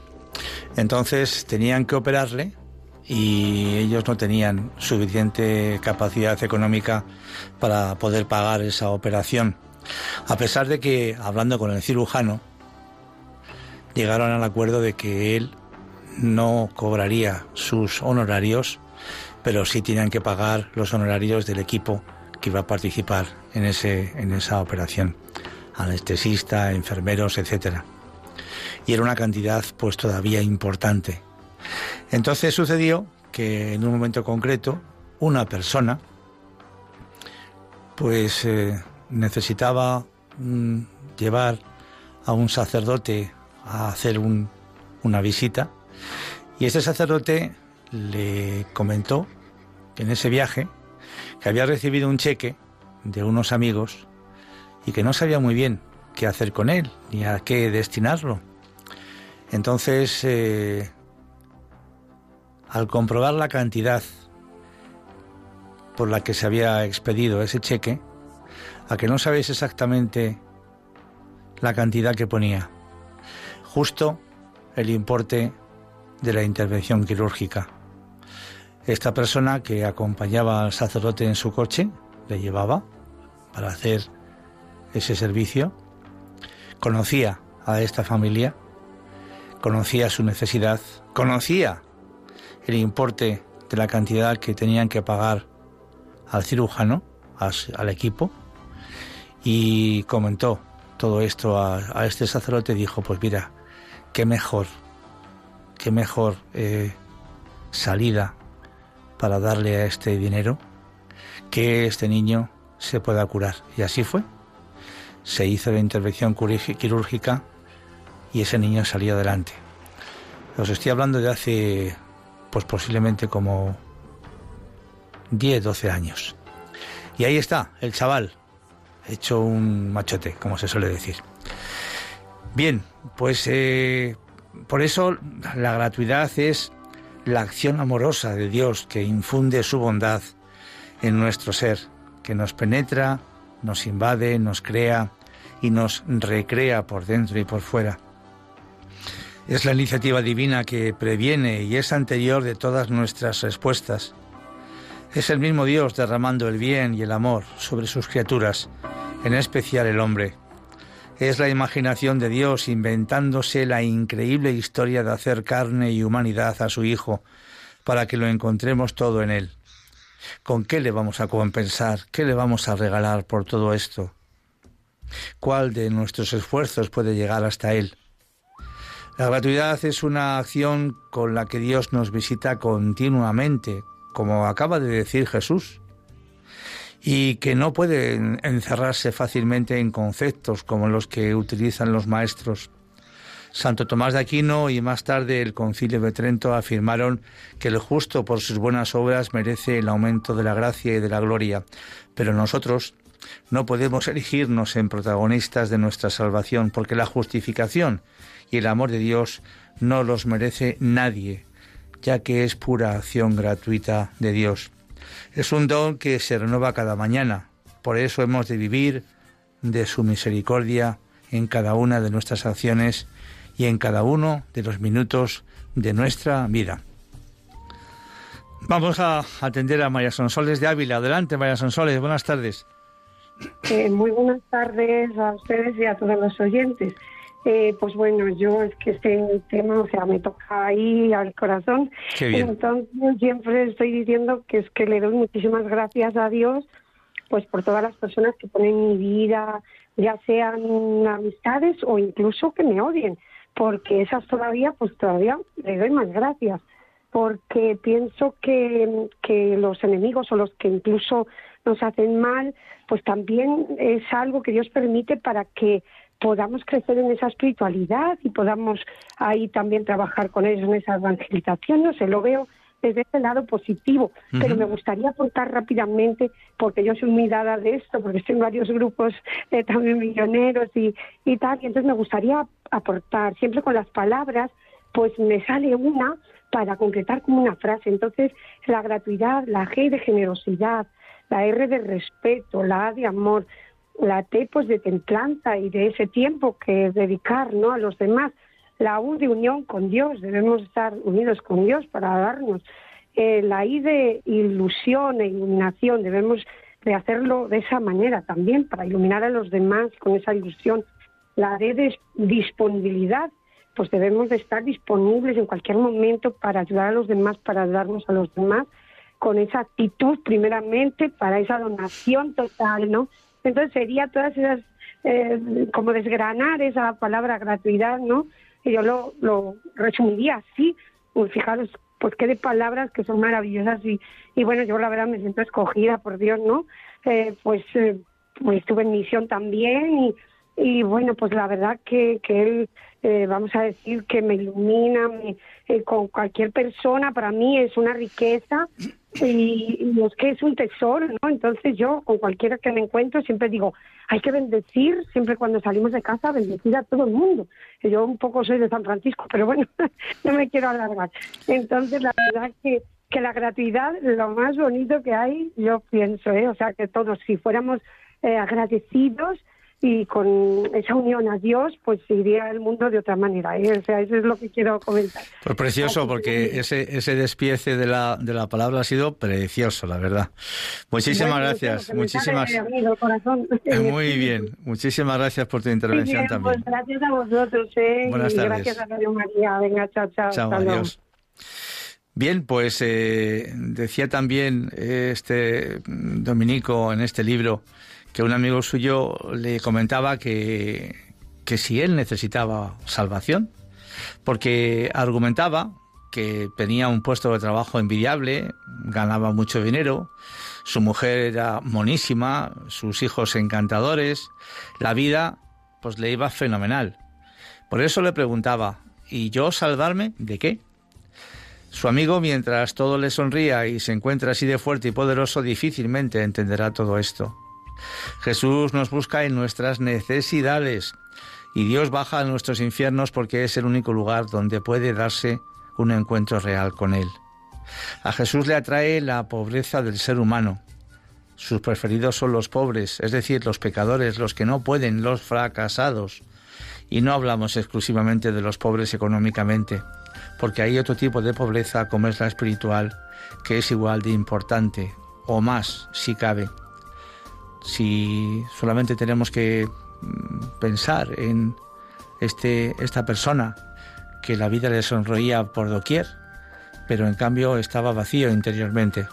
Entonces tenían que operarle y ellos no tenían suficiente capacidad económica para poder pagar esa operación. A pesar de que, hablando con el cirujano, llegaron al acuerdo de que él no cobraría sus honorarios, pero sí tenían que pagar los honorarios del equipo que iba a participar en, ese, en esa operación, anestesista, enfermeros, etc. Y era una cantidad pues todavía importante. Entonces sucedió que en un momento concreto una persona pues eh, necesitaba mm, llevar a un sacerdote a hacer una visita y ese sacerdote le comentó que en ese viaje que había recibido un cheque de unos amigos y que no sabía muy bien qué hacer con él ni a qué destinarlo. Entonces, eh, al comprobar la cantidad por la que se había expedido ese cheque, a que no sabéis exactamente la cantidad que ponía, justo el importe de la intervención quirúrgica. Esta persona que acompañaba al sacerdote en su coche, le llevaba para hacer ese servicio, conocía a esta familia, conocía su necesidad, conocía el importe de la cantidad que tenían que pagar al cirujano, al equipo, y comentó todo esto a, este sacerdote. Dijo, pues mira, qué mejor, qué mejor eh, salida para darle a este dinero que este niño se pueda curar. Y así fue. Se hizo la intervención quirúrgica y ese niño salió adelante. Os estoy hablando de hace, pues posiblemente como 10, 12 años. Y ahí está, el chaval, hecho un machote, como se suele decir. Bien, pues eh, por eso la gratuidad es la acción amorosa de Dios que infunde su bondad en nuestro ser, que nos penetra, nos invade, nos crea y nos recrea por dentro y por fuera. Es la iniciativa divina que previene y es anterior de todas nuestras respuestas es el mismo Dios derramando el bien y el amor sobre sus criaturas, en especial el hombre. Es la imaginación de Dios inventándose la increíble historia de hacer carne y humanidad a su Hijo, para que lo encontremos todo en Él. ¿Con qué le vamos a compensar? ¿Qué le vamos a regalar por todo esto? ¿Cuál de nuestros esfuerzos puede llegar hasta Él? La gratuidad es una acción con la que Dios nos visita continuamente, como acaba de decir Jesús, y que no puede encerrarse fácilmente en conceptos como los que utilizan los maestros. Santo Tomás de Aquino y más tarde el Concilio de Trento afirmaron que el justo por sus buenas obras merece el aumento de la gracia y de la gloria, pero nosotros no podemos erigirnos en protagonistas de nuestra salvación, porque la justificación y el amor de Dios no los merece nadie, ya que es pura acción gratuita de Dios. Es un don que se renueva cada mañana, por eso hemos de vivir de su misericordia en cada una de nuestras acciones y en cada uno de los minutos de nuestra vida. Vamos a atender a María Sonsoles de Ávila. Adelante, María Sonsoles, buenas tardes. Eh, muy buenas tardes a ustedes y a todos los oyentes. Eh, pues bueno, yo es que este tema, o sea, me toca ahí al corazón. Entonces siempre estoy diciendo que es que le doy muchísimas gracias a Dios, pues por todas las personas que ponen mi vida, ya sean amistades o incluso que me odien, porque esas todavía, pues todavía le doy más gracias, porque pienso que, que los enemigos o los que incluso nos hacen mal, pues también es algo que Dios permite para que podamos crecer en esa espiritualidad y podamos ahí también trabajar con ellos en esa evangelización. No sé, lo veo desde ese lado positivo, pero me gustaría aportar rápidamente, porque yo soy muy dada de esto, porque estoy en varios grupos eh, también milloneros y, y tal, y entonces me gustaría aportar, siempre con las palabras, pues me sale una para concretar como una frase. Entonces, la gratuidad, la G de generosidad, la R de respeto, la A de amor, la T pues de templanza y de ese tiempo que dedicar ¿no? a los demás, la U de unión con Dios, debemos estar unidos con Dios para darnos, eh, la I de ilusión e iluminación, debemos de hacerlo de esa manera también, para iluminar a los demás con esa ilusión, la D de disponibilidad, pues debemos de estar disponibles en cualquier momento para ayudar a los demás, para darnos a los demás, con esa actitud primeramente, para esa donación total, ¿no? Entonces sería todas esas, eh, como desgranar esa palabra gratuidad, ¿no? Y yo lo, lo resumiría así, pues fijaros, pues qué de palabras que son maravillosas y, y bueno, yo la verdad me siento escogida por Dios, ¿no? Eh, pues, eh, pues estuve en misión también y, y bueno, pues la verdad que, que él, eh, vamos a decir, que me ilumina eh, con cualquier persona, para mí es una riqueza y, es que es un tesoro, ¿no? Entonces yo, con cualquiera que me encuentro, siempre digo, hay que bendecir, siempre cuando salimos de casa, bendecir a todo el mundo. Yo un poco soy de San Francisco, pero bueno, no me quiero alargar. Entonces, la verdad que, que la gratuidad, lo más bonito que hay, yo pienso, ¿eh? O sea, que todos, si fuéramos eh, agradecidos, y con esa unión a Dios, pues iría el mundo de otra manera. ¿eh? O sea, eso es lo que quiero comentar. Pues precioso, porque ese, ese despiece de la, de la palabra ha sido precioso, la verdad. Muchísimas gracias. Muchísimas Muy bien. Muchísimas gracias por tu intervención también. Pues gracias a vosotros. ¿eh? Buenas tardes. gracias a Radio María. Venga, chao, chao. Chao, adiós. Bien, pues eh, decía también este Dominico en este libro que un amigo suyo le comentaba que, que si él necesitaba salvación, porque argumentaba que tenía un puesto de trabajo envidiable, ganaba mucho dinero, su mujer era monísima, sus hijos encantadores, la vida pues le iba fenomenal. Por eso le preguntaba, ¿y yo salvarme de qué? Su amigo, mientras todo le sonría y se encuentra así de fuerte y poderoso, difícilmente entenderá todo esto. Jesús nos busca en nuestras necesidades y Dios baja a nuestros infiernos porque es el único lugar donde puede darse un encuentro real con Él. A Jesús le atrae la pobreza del ser humano. Sus preferidos son los pobres, es decir, los pecadores, los que no pueden, los fracasados. Y no hablamos exclusivamente de los pobres económicamente, porque hay otro tipo de pobreza como es la espiritual, que es igual de importante, o más, si cabe si solamente tenemos que mm, pensar en este, esta persona que la vida le sonreía por doquier, pero en cambio estaba vacío interiormente.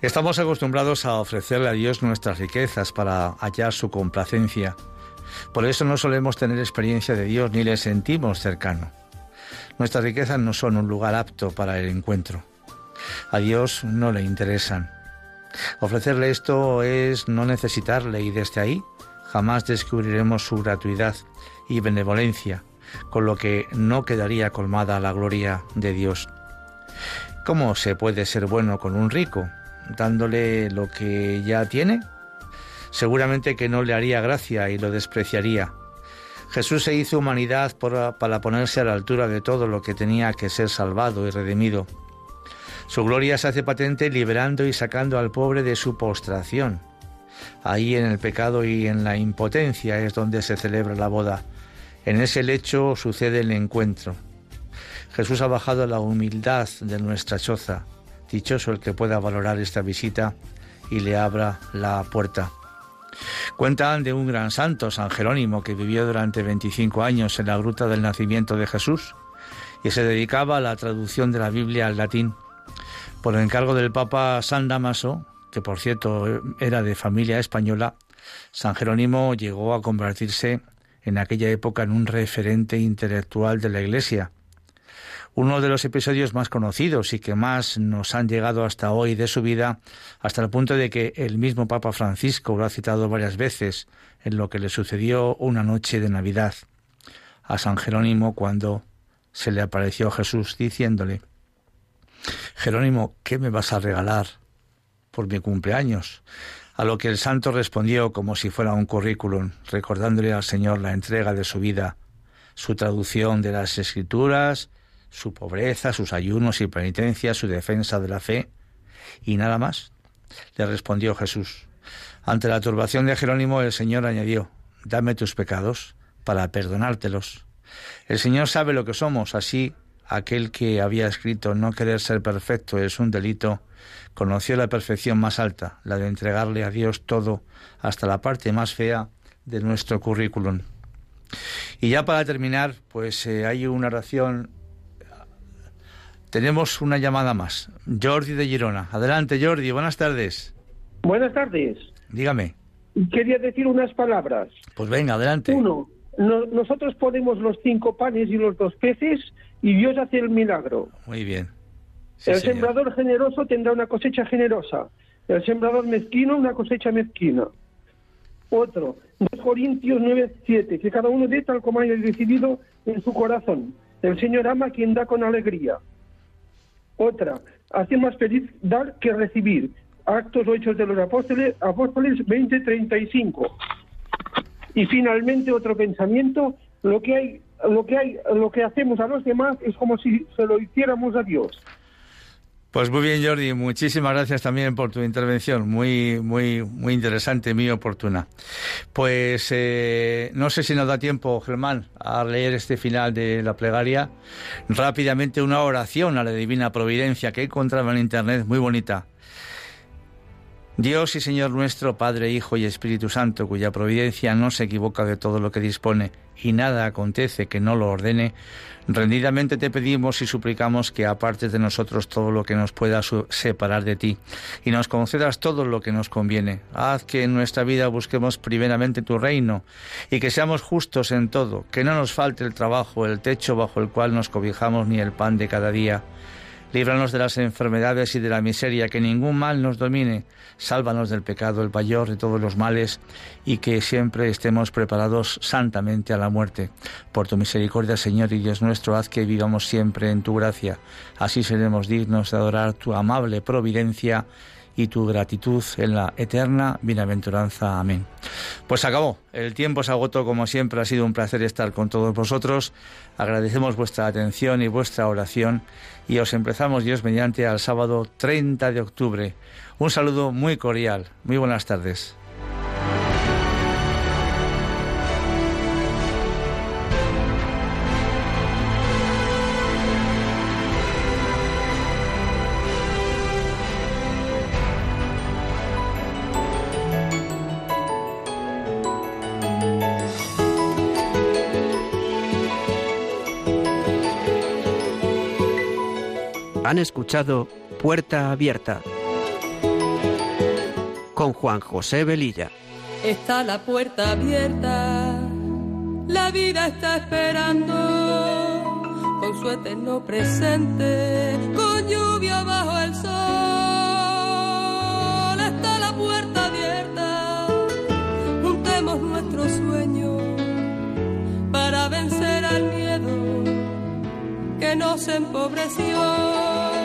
Estamos acostumbrados a ofrecerle a Dios nuestras riquezas para hallar su complacencia. Por eso no solemos tener experiencia de Dios ni le sentimos cercano. Nuestras riquezas no son un lugar apto para el encuentro. A Dios no le interesan. Ofrecerle esto es no necesitarle y desde ahí jamás descubriremos su gratuidad y benevolencia, con lo que no quedaría colmada la gloria de Dios. ¿Cómo se puede ser bueno con un rico? ¿Dándole lo que ya tiene? Seguramente que no le haría gracia y lo despreciaría. Jesús se hizo humanidad para ponerse a la altura de todo lo que tenía que ser salvado y redimido. Su gloria se hace patente liberando y sacando al pobre de su postración. Ahí en el pecado y en la impotencia es donde se celebra la boda. En ese lecho sucede el encuentro. Jesús ha bajado la humildad de nuestra choza. Dichoso el que pueda valorar esta visita y le abra la puerta. Cuentan de un gran santo, San Jerónimo, que vivió durante 25 años en la gruta del nacimiento de Jesús y se dedicaba a la traducción de la Biblia al latín. Por encargo del Papa San Damaso, que por cierto era de familia española, San Jerónimo llegó a convertirse en aquella época en un referente intelectual de la Iglesia. Uno de los episodios más conocidos y que más nos han llegado hasta hoy de su vida, hasta el punto de que el mismo Papa Francisco lo ha citado varias veces en lo que le sucedió una noche de Navidad a San Jerónimo cuando se le apareció Jesús diciéndole Jerónimo, ¿qué me vas a regalar por mi cumpleaños? A lo que el santo respondió como si fuera un currículum, recordándole al Señor la entrega de su vida, su traducción de las escrituras, su pobreza, sus ayunos y penitencias, su defensa de la fe, y nada más. Le respondió Jesús. Ante la turbación de Jerónimo, el Señor añadió, dame tus pecados para perdonártelos. El Señor sabe lo que somos, así aquel que había escrito no querer ser perfecto es un delito, conoció la perfección más alta, la de entregarle a Dios todo, hasta la parte más fea de nuestro currículum. Y ya para terminar, pues eh, hay una oración. Tenemos una llamada más. Jordi de Girona. Adelante, Jordi. Buenas tardes. Buenas tardes. Dígame. Quería decir unas palabras. Pues venga, adelante. Uno, nosotros ponemos los cinco panes y los dos peces y Dios hace el milagro. Muy bien. el sembrador generoso tendrá una cosecha generosa. El sembrador mezquino una cosecha mezquina. Otro, 2 Corintios 9, 7, que cada uno dé tal como haya decidido en su corazón. El Señor ama a quien da con alegría. Otra, hace más feliz dar que recibir. Actos o Hechos de los Apóstoles, Apóstoles 20, 35. Y finalmente otro pensamiento, lo que hay, lo que hay, lo que hacemos a los demás es como si se lo hiciéramos a Dios. Pues muy bien, Jordi, muchísimas gracias también por tu intervención, muy, muy, muy interesante, muy oportuna. Pues eh, no sé si nos da tiempo, Germán, a leer este final de la plegaria. Rápidamente una oración a la Divina Providencia que he encontrado en Internet, muy bonita. Dios y Señor nuestro, Padre, Hijo y Espíritu Santo, cuya providencia no se equivoca de todo lo que dispone y nada acontece que no lo ordene, rendidamente te pedimos y suplicamos que apartes de nosotros todo lo que nos pueda separar de ti y nos concedas todo lo que nos conviene. Haz que en nuestra vida busquemos primeramente tu reino y que seamos justos en todo, que no nos falte el trabajo, el techo bajo el cual nos cobijamos ni el pan de cada día Líbranos de las enfermedades y de la miseria, que ningún mal nos domine. Sálvanos del pecado, el mayor de todos los males, y que siempre estemos preparados santamente a la muerte. Por tu misericordia, Señor y Dios nuestro, haz que vivamos siempre en tu gracia. Así seremos dignos de adorar tu amable providencia y tu gratitud en la eterna bienaventuranza. Amén. Pues acabó. El tiempo se agotó como siempre. Ha sido un placer estar con todos vosotros. Agradecemos vuestra atención y vuestra oración y os empezamos Dios mediante al sábado 30 de octubre. Un saludo muy cordial. Muy buenas tardes. Han escuchado Puerta Abierta con Juan José Velilla. Está la puerta abierta, la vida está esperando con su eterno presente, con lluvia bajo el sol. Está la puerta abierta, juntemos nuestros sueños para vencer al miedo que nos empobreció.